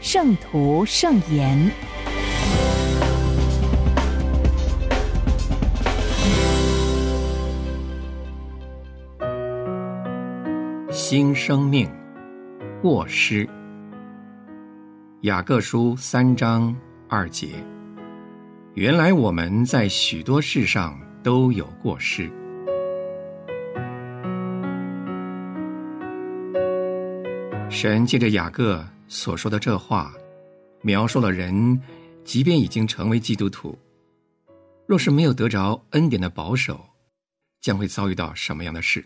圣徒圣言》。新生命，过失。雅各书三章二节。原来我们在许多事上都有过失。神借着雅各所说的这话，描述了人，即便已经成为基督徒，若是没有得着恩典的保守，将会遭遇到什么样的事。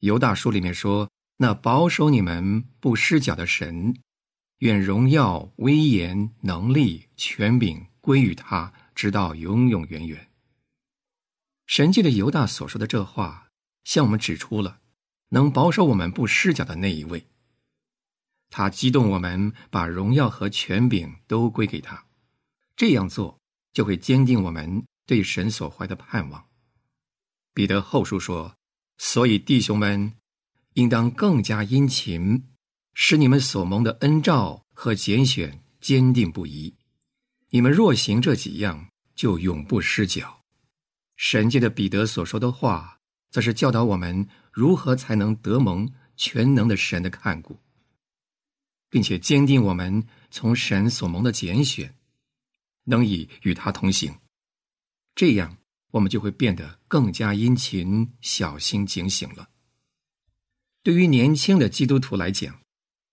犹大书里面说：“那保守你们不失脚的神，愿荣耀、威严、能力、权柄归于他，直到永永远远。”神借着犹大所说的这话，向我们指出了。能保守我们不失脚的那一位，他激动我们把荣耀和权柄都归给他，这样做就会坚定我们对神所怀的盼望。彼得后书说：“所以弟兄们，应当更加殷勤，使你们所蒙的恩召和拣选坚定不移。你们若行这几样，就永不失脚。”神界的彼得所说的话，则是教导我们。如何才能得蒙全能的神的看顾，并且坚定我们从神所蒙的拣选，能以与他同行？这样，我们就会变得更加殷勤、小心、警醒了。对于年轻的基督徒来讲，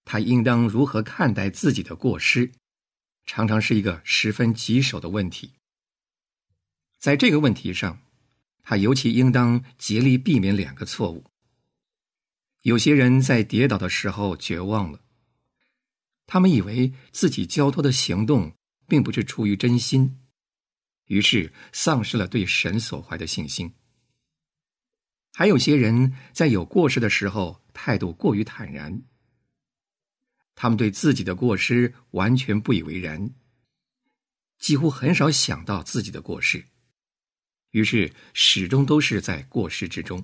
他应当如何看待自己的过失，常常是一个十分棘手的问题。在这个问题上，他尤其应当竭力避免两个错误。有些人在跌倒的时候绝望了，他们以为自己交托的行动并不是出于真心，于是丧失了对神所怀的信心。还有些人在有过失的时候态度过于坦然，他们对自己的过失完全不以为然，几乎很少想到自己的过失，于是始终都是在过失之中。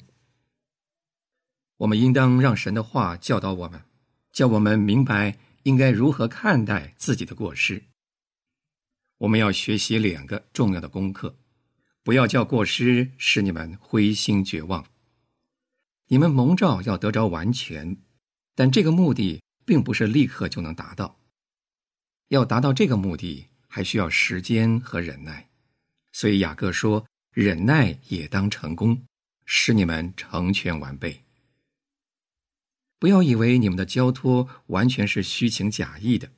我们应当让神的话教导我们，叫我们明白应该如何看待自己的过失。我们要学习两个重要的功课，不要叫过失使你们灰心绝望。你们蒙召要得着完全，但这个目的并不是立刻就能达到。要达到这个目的，还需要时间和忍耐。所以雅各说：“忍耐也当成功，使你们成全完备。”不要以为你们的交托完全是虚情假意的。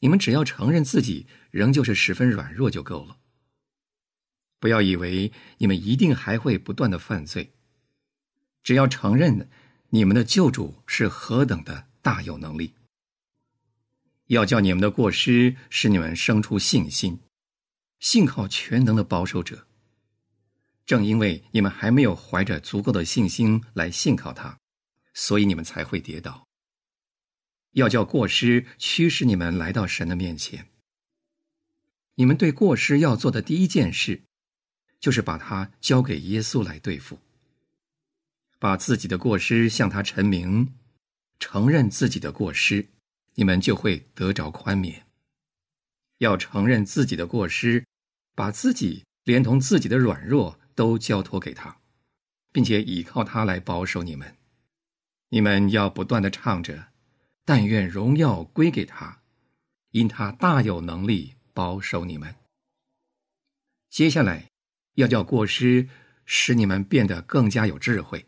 你们只要承认自己仍旧是十分软弱就够了。不要以为你们一定还会不断的犯罪。只要承认你们的救主是何等的大有能力。要叫你们的过失使你们生出信心，信靠全能的保守者。正因为你们还没有怀着足够的信心来信靠他。所以你们才会跌倒。要叫过失驱使你们来到神的面前。你们对过失要做的第一件事，就是把它交给耶稣来对付。把自己的过失向他陈明，承认自己的过失，你们就会得着宽免。要承认自己的过失，把自己连同自己的软弱都交托给他，并且依靠他来保守你们。你们要不断的唱着，但愿荣耀归给他，因他大有能力保守你们。接下来，要叫过失使你们变得更加有智慧。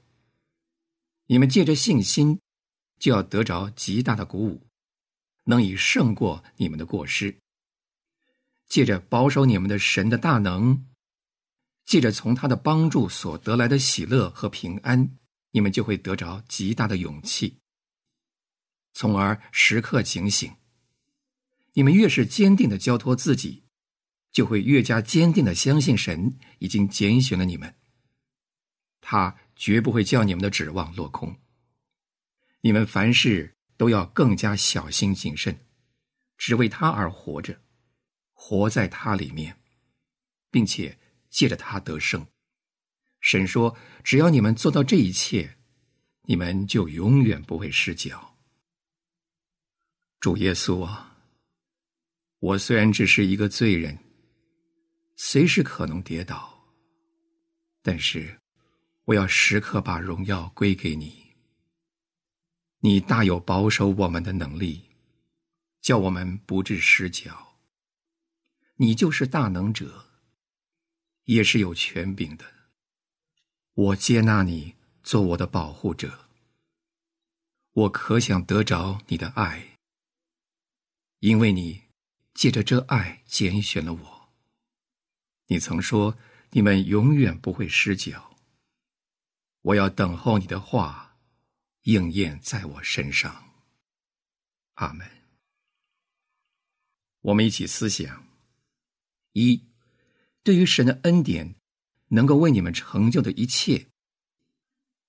你们借着信心，就要得着极大的鼓舞，能以胜过你们的过失。借着保守你们的神的大能，借着从他的帮助所得来的喜乐和平安。你们就会得着极大的勇气。从而时刻警醒。你们越是坚定的交托自己，就会越加坚定的相信神已经拣选了你们。他绝不会叫你们的指望落空。你们凡事都要更加小心谨慎，只为他而活着，活在他里面，并且借着他得胜。神说：“只要你们做到这一切，你们就永远不会失脚。”主耶稣啊，我虽然只是一个罪人，随时可能跌倒，但是我要时刻把荣耀归给你。你大有保守我们的能力，叫我们不致失脚。你就是大能者，也是有权柄的。我接纳你做我的保护者。我可想得着你的爱，因为你借着这爱拣选了我。你曾说你们永远不会失脚。我要等候你的话应验在我身上。阿门。我们一起思想：一，对于神的恩典。能够为你们成就的一切，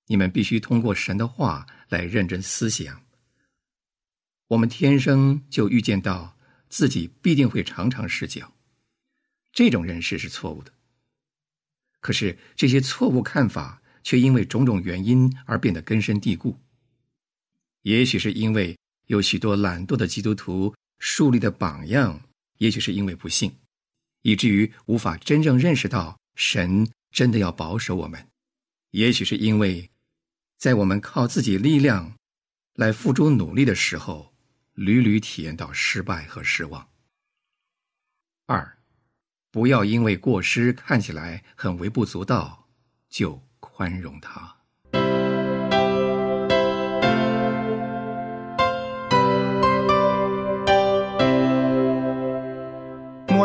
你们必须通过神的话来认真思想。我们天生就预见到自己必定会常常失脚，这种认识是错误的。可是这些错误看法却因为种种原因而变得根深蒂固。也许是因为有许多懒惰的基督徒树立的榜样，也许是因为不幸，以至于无法真正认识到。神真的要保守我们，也许是因为，在我们靠自己力量来付诸努力的时候，屡屡体验到失败和失望。二，不要因为过失看起来很微不足道，就宽容他。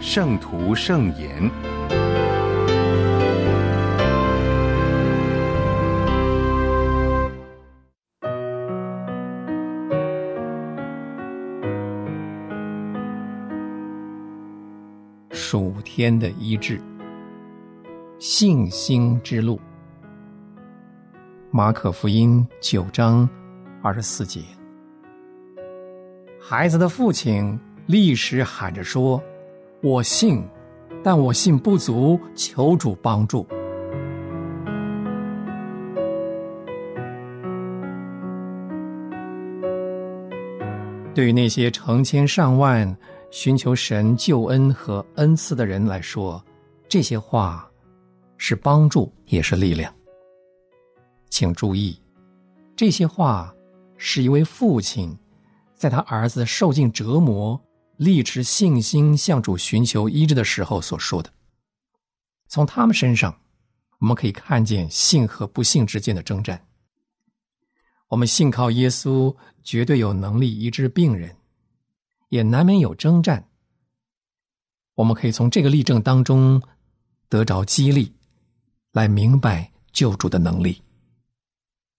圣徒圣言，属天的医治，信心之路。马可福音九章二十四节，孩子的父亲立时喊着说。我信，但我信不足，求主帮助。对于那些成千上万寻求神救恩和恩赐的人来说，这些话是帮助，也是力量。请注意，这些话是一位父亲在他儿子受尽折磨。立持信心向主寻求医治的时候所说的，从他们身上，我们可以看见信和不信之间的征战。我们信靠耶稣，绝对有能力医治病人，也难免有征战。我们可以从这个例证当中得着激励，来明白救主的能力。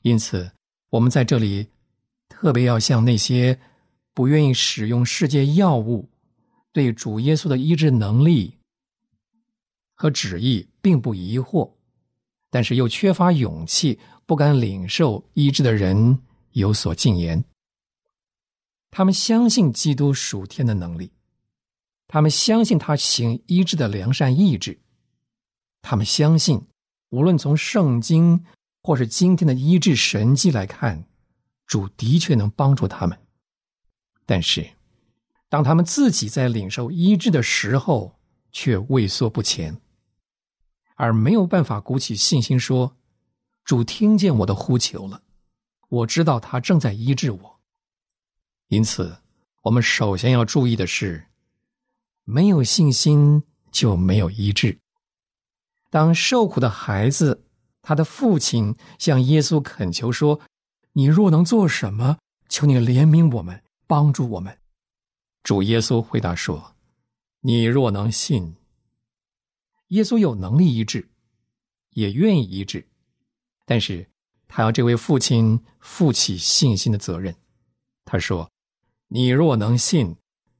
因此，我们在这里特别要向那些。不愿意使用世界药物，对主耶稣的医治能力和旨意并不疑惑，但是又缺乏勇气，不敢领受医治的人有所禁言。他们相信基督属天的能力，他们相信他行医治的良善意志，他们相信无论从圣经或是今天的医治神迹来看，主的确能帮助他们。但是，当他们自己在领受医治的时候，却畏缩不前，而没有办法鼓起信心说：“主听见我的呼求了，我知道他正在医治我。”因此，我们首先要注意的是，没有信心就没有医治。当受苦的孩子，他的父亲向耶稣恳求说：“你若能做什么，求你怜悯我们，帮助我们。”主耶稣回答说：“你若能信。”耶稣有能力医治，也愿意医治，但是他要这位父亲负起信心的责任。他说：“你若能信，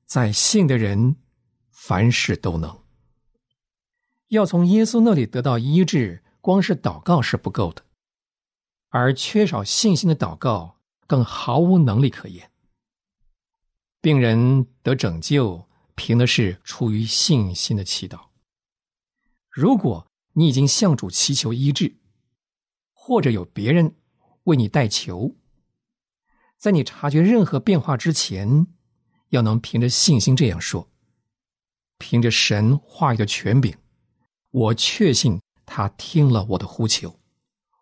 在信的人凡事都能。”要从耶稣那里得到医治，光是祷告是不够的，而缺少信心的祷告更毫无能力可言。病人得拯救，凭的是出于信心的祈祷。如果你已经向主祈求医治，或者有别人为你代求，在你察觉任何变化之前，要能凭着信心这样说：凭着神话语的权柄，我确信他听了我的呼求，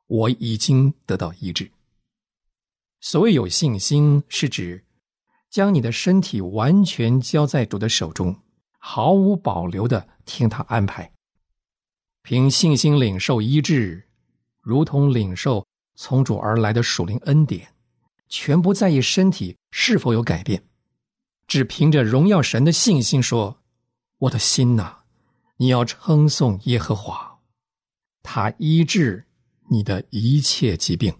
我已经得到医治。所谓有信心，是指将你的身体完全交在主的手中，毫无保留的听他安排。凭信心领受医治，如同领受从主而来的属灵恩典，全不在意身体是否有改变，只凭着荣耀神的信心说：“我的心呐，你要称颂耶和华，他医治你的一切疾病。”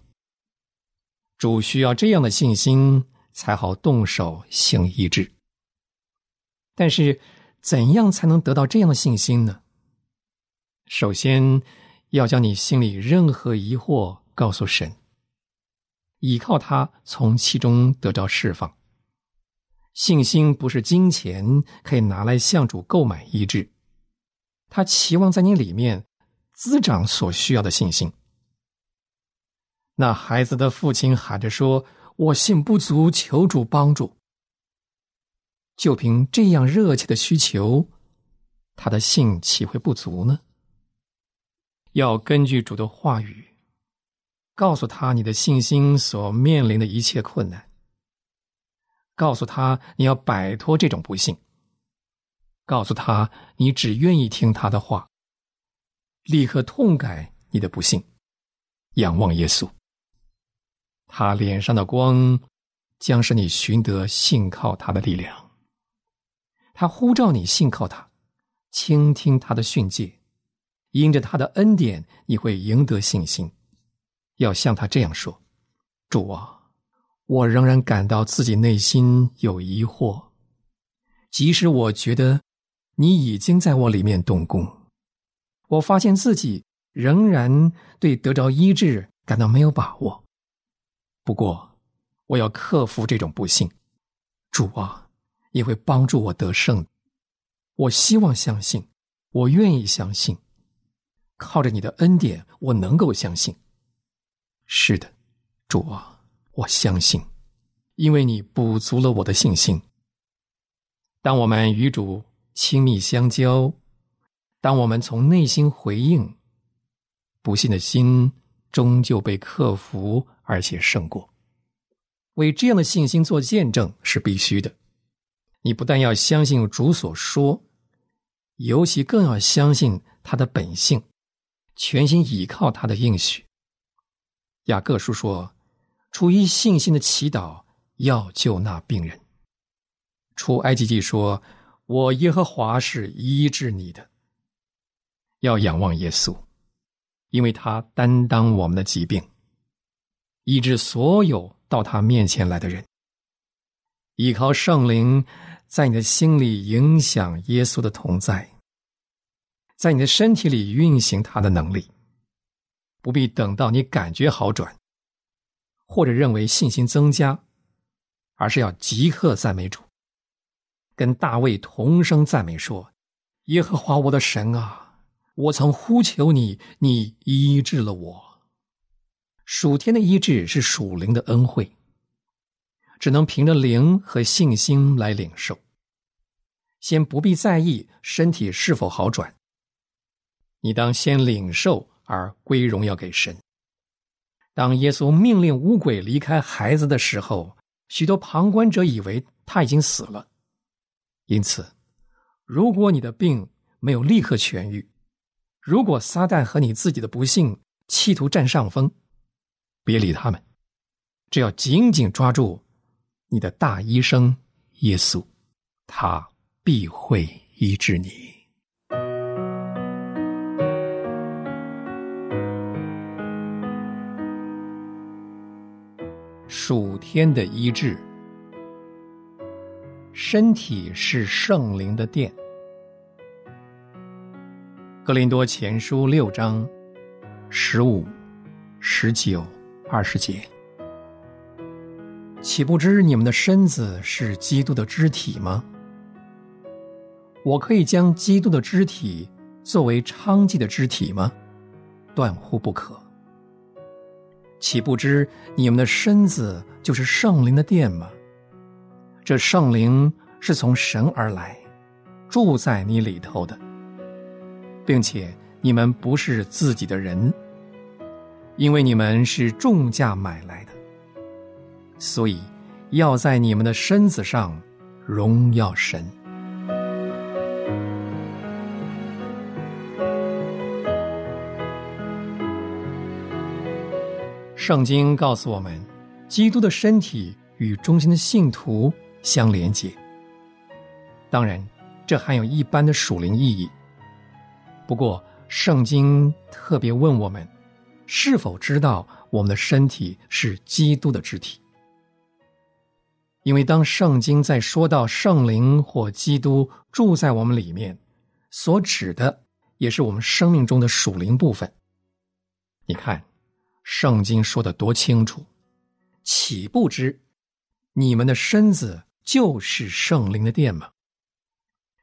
主需要这样的信心，才好动手行医治。但是，怎样才能得到这样的信心呢？首先，要将你心里任何疑惑告诉神，依靠他从其中得着释放。信心不是金钱可以拿来向主购买医治，他期望在你里面滋长所需要的信心。那孩子的父亲喊着说：“我信不足，求主帮助。”就凭这样热切的需求，他的信岂会不足呢？要根据主的话语，告诉他你的信心所面临的一切困难。告诉他你要摆脱这种不幸。告诉他你只愿意听他的话，立刻痛改你的不幸，仰望耶稣。他脸上的光将使你寻得信靠他的力量。他呼召你信靠他，倾听他的训诫。因着他的恩典，你会赢得信心。要像他这样说：“主啊，我仍然感到自己内心有疑惑，即使我觉得你已经在我里面动工，我发现自己仍然对得着医治感到没有把握。不过，我要克服这种不幸。主啊，你会帮助我得胜。我希望相信，我愿意相信。”靠着你的恩典，我能够相信。是的，主啊，我相信，因为你补足了我的信心。当我们与主亲密相交，当我们从内心回应，不信的心终究被克服，而且胜过。为这样的信心做见证是必须的。你不但要相信主所说，尤其更要相信他的本性。全心倚靠他的应许。雅各书说：“出于信心的祈祷，要救那病人。”出埃及记说：“我耶和华是医治你的。”要仰望耶稣，因为他担当我们的疾病，医治所有到他面前来的人。依靠圣灵，在你的心里影响耶稣的同在。在你的身体里运行他的能力，不必等到你感觉好转，或者认为信心增加，而是要即刻赞美主，跟大卫同声赞美说：“耶和华我的神啊，我曾呼求你，你医治了我。属天的医治是属灵的恩惠，只能凭着灵和信心来领受。先不必在意身体是否好转。”你当先领受而归荣耀给神。当耶稣命令乌鬼离开孩子的时候，许多旁观者以为他已经死了。因此，如果你的病没有立刻痊愈，如果撒旦和你自己的不幸企图占上风，别理他们，只要紧紧抓住你的大医生耶稣，他必会医治你。属天的医治，身体是圣灵的殿。格林多前书六章十五、十九、二十节，岂不知你们的身子是基督的肢体吗？我可以将基督的肢体作为娼妓的肢体吗？断乎不可。岂不知你们的身子就是圣灵的殿吗？这圣灵是从神而来，住在你里头的，并且你们不是自己的人，因为你们是重价买来的，所以要在你们的身子上荣耀神。圣经告诉我们，基督的身体与中心的信徒相连接。当然，这含有一般的属灵意义。不过，圣经特别问我们，是否知道我们的身体是基督的肢体？因为当圣经在说到圣灵或基督住在我们里面，所指的也是我们生命中的属灵部分。你看。圣经说的多清楚，岂不知你们的身子就是圣灵的殿吗？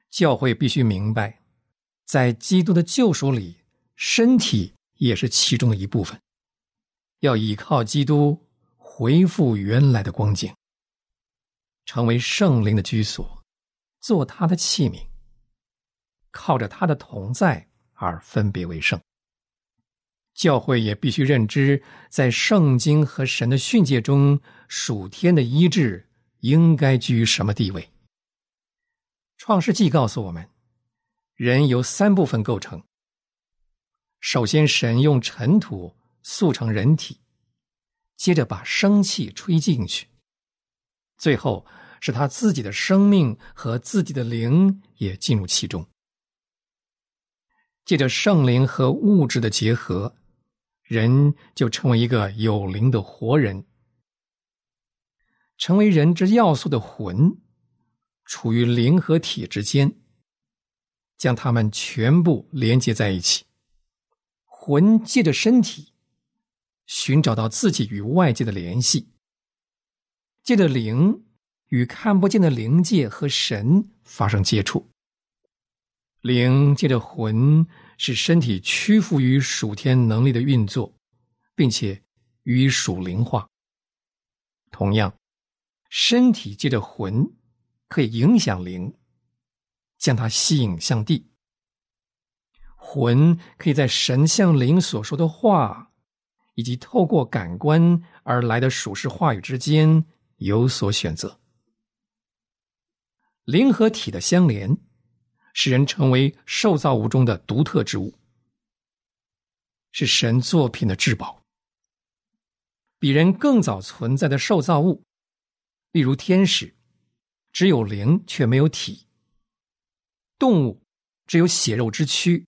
教会必须明白，在基督的救赎里，身体也是其中的一部分，要依靠基督恢复原来的光景，成为圣灵的居所，做他的器皿，靠着他的同在而分别为圣。教会也必须认知，在圣经和神的训诫中，属天的医治应该居于什么地位？创世纪告诉我们，人由三部分构成。首先，神用尘土塑成人体，接着把生气吹进去，最后是他自己的生命和自己的灵也进入其中。借着圣灵和物质的结合。人就成为一个有灵的活人，成为人之要素的魂，处于灵和体之间，将它们全部连接在一起。魂借着身体，寻找到自己与外界的联系；借着灵，与看不见的灵界和神发生接触。灵借着魂。使身体屈服于属天能力的运作，并且予以属灵化。同样，身体借着魂可以影响灵，将它吸引向地。魂可以在神像灵所说的话，以及透过感官而来的属实话语之间有所选择。灵和体的相连。使人成为受造物中的独特之物，是神作品的至宝。比人更早存在的受造物，例如天使，只有灵却没有体；动物只有血肉之躯，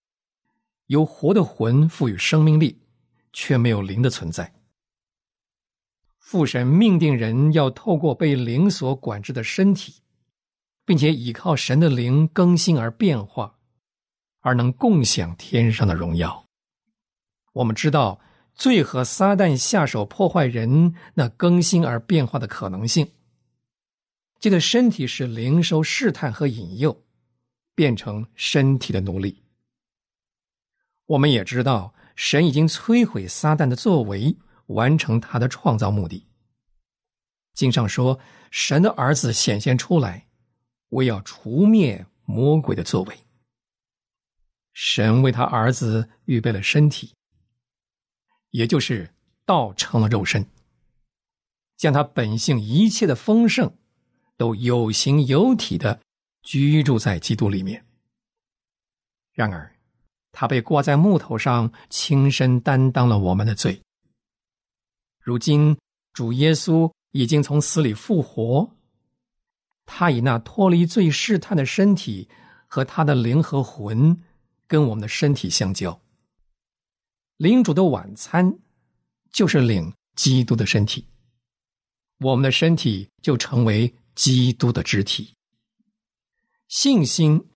由活的魂赋予生命力，却没有灵的存在。父神命定人要透过被灵所管制的身体。并且依靠神的灵更新而变化，而能共享天上的荣耀。我们知道罪和撒旦下手破坏人那更新而变化的可能性，记得身体是灵受试探和引诱，变成身体的奴隶。我们也知道神已经摧毁撒旦的作为，完成他的创造目的。经上说，神的儿子显现出来。为要除灭魔鬼的作为，神为他儿子预备了身体，也就是道成了肉身。将他本性一切的丰盛，都有形有体的居住在基督里面。然而，他被挂在木头上，亲身担当了我们的罪。如今，主耶稣已经从死里复活，他以那脱离罪试探的身体和他的灵和魂，跟我们的身体相交。领主的晚餐，就是领基督的身体。我们的身体就成为基督的肢体。信心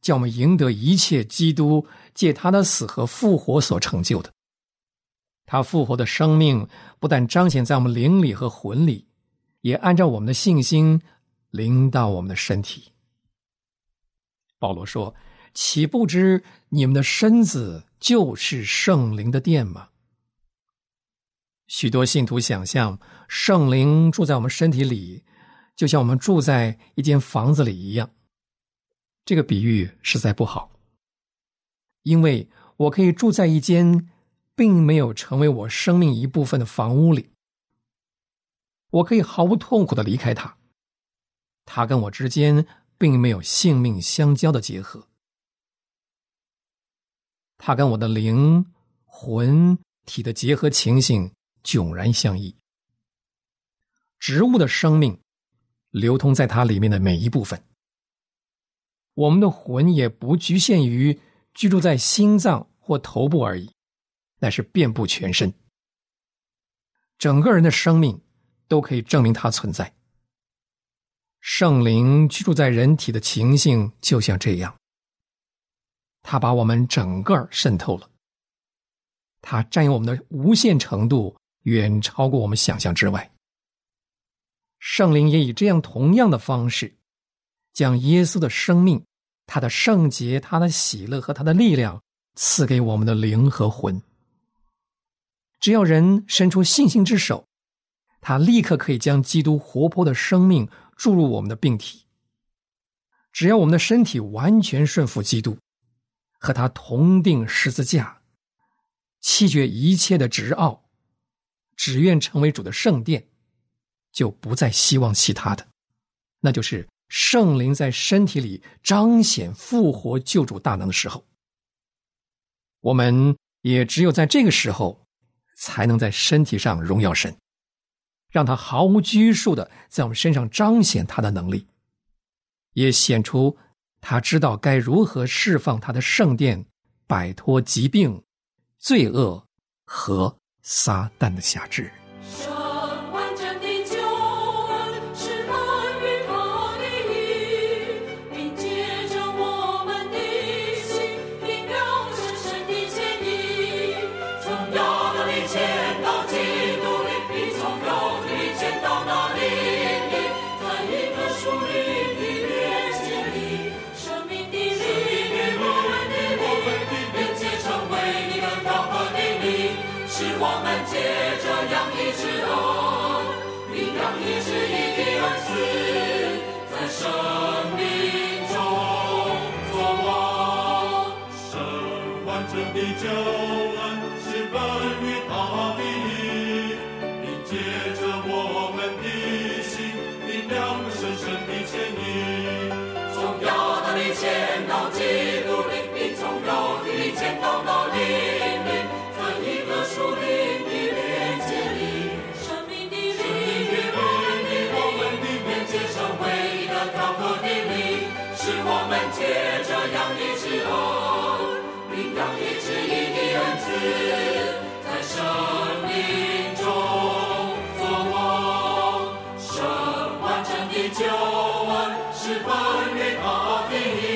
叫我们赢得一切基督借他的死和复活所成就的。他复活的生命不但彰显在我们灵里和魂里，也按照我们的信心临到我们的身体。保罗说：“岂不知你们的身子就是圣灵的殿吗？”许多信徒想象圣灵住在我们身体里，就像我们住在一间房子里一样。这个比喻实在不好，因为我可以住在一间并没有成为我生命一部分的房屋里，我可以毫无痛苦的离开它。它跟我之间并没有性命相交的结合，它跟我的灵魂体的结合情形。迥然相异。植物的生命流通在它里面的每一部分。我们的魂也不局限于居住在心脏或头部而已，乃是遍布全身。整个人的生命都可以证明它存在。圣灵居住在人体的情形就像这样，它把我们整个渗透了，它占有我们的无限程度。远超过我们想象之外。圣灵也以这样同样的方式，将耶稣的生命、他的圣洁、他的喜乐和他的力量赐给我们的灵和魂。只要人伸出信心之手，他立刻可以将基督活泼的生命注入我们的病体。只要我们的身体完全顺服基督，和他同定十字架，弃绝一切的执拗。只愿成为主的圣殿，就不再希望其他的，那就是圣灵在身体里彰显复活救主大能的时候。我们也只有在这个时候，才能在身体上荣耀神，让他毫无拘束的在我们身上彰显他的能力，也显出他知道该如何释放他的圣殿，摆脱疾病、罪恶和。撒旦的辖制。的救恩是奔月大地迎借着我们的心力量深深的牵引从亚大的前到基的里从高地一线到毛里在一个树林的连接里生命的指引与美丽我们的连接是唯一的调和引力是我们借着阳光养育之恩的恩赐，在生命中做梦，神完整的救恩是关于他的。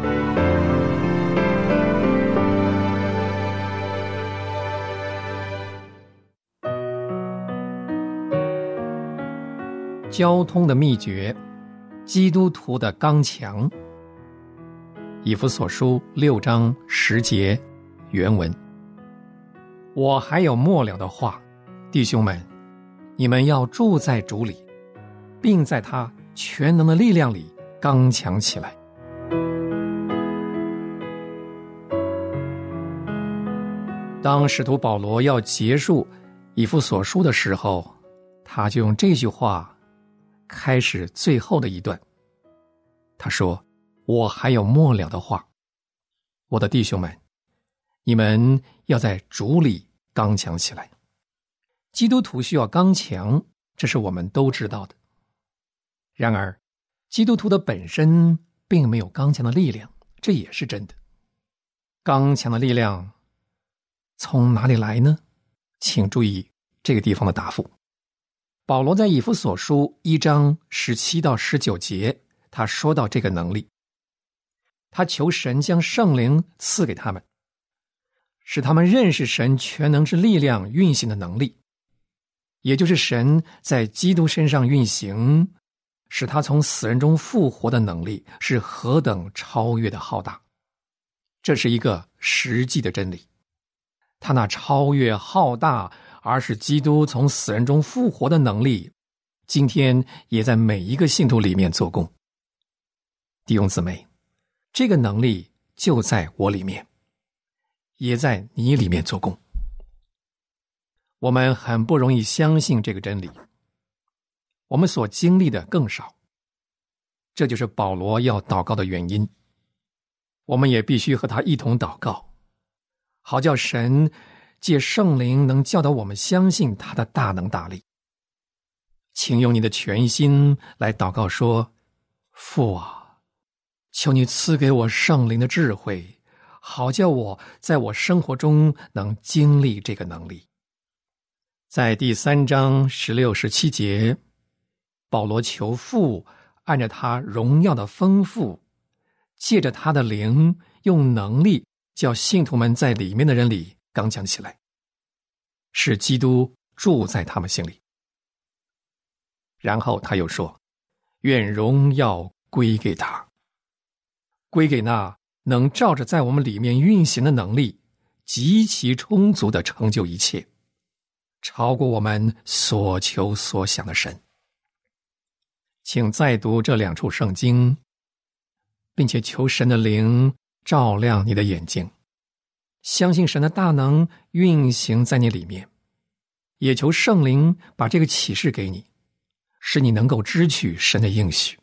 交通的秘诀，基督徒的刚强。以弗所书六章十节，原文。我还有末了的话，弟兄们，你们要住在主里，并在他全能的力量里刚强起来。当使徒保罗要结束以弗所书的时候，他就用这句话。开始最后的一段，他说：“我还有末了的话，我的弟兄们，你们要在主里刚强起来。基督徒需要刚强，这是我们都知道的。然而，基督徒的本身并没有刚强的力量，这也是真的。刚强的力量从哪里来呢？请注意这个地方的答复。”保罗在以弗所书一章十七到十九节，他说到这个能力，他求神将圣灵赐给他们，使他们认识神全能之力量运行的能力，也就是神在基督身上运行，使他从死人中复活的能力是何等超越的浩大。这是一个实际的真理，他那超越浩大。而是基督从死人中复活的能力，今天也在每一个信徒里面做工。弟兄姊妹，这个能力就在我里面，也在你里面做工。我们很不容易相信这个真理，我们所经历的更少。这就是保罗要祷告的原因。我们也必须和他一同祷告，好叫神。借圣灵能教导我们相信他的大能大力，请用你的全心来祷告说：“父啊，求你赐给我圣灵的智慧，好叫我在我生活中能经历这个能力。”在第三章十六、十七节，保罗求父按照他荣耀的丰富，借着他的灵，用能力叫信徒们在里面的人里。刚强起来，使基督住在他们心里。然后他又说：“愿荣耀归给他，归给那能照着在我们里面运行的能力，极其充足的成就一切，超过我们所求所想的神。”请再读这两处圣经，并且求神的灵照亮你的眼睛。相信神的大能运行在你里面，也求圣灵把这个启示给你，使你能够支取神的应许，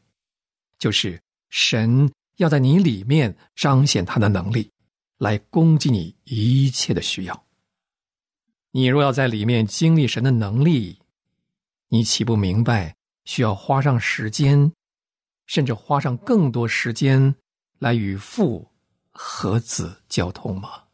就是神要在你里面彰显他的能力，来攻击你一切的需要。你若要在里面经历神的能力，你岂不明白需要花上时间，甚至花上更多时间来与父和子交通吗？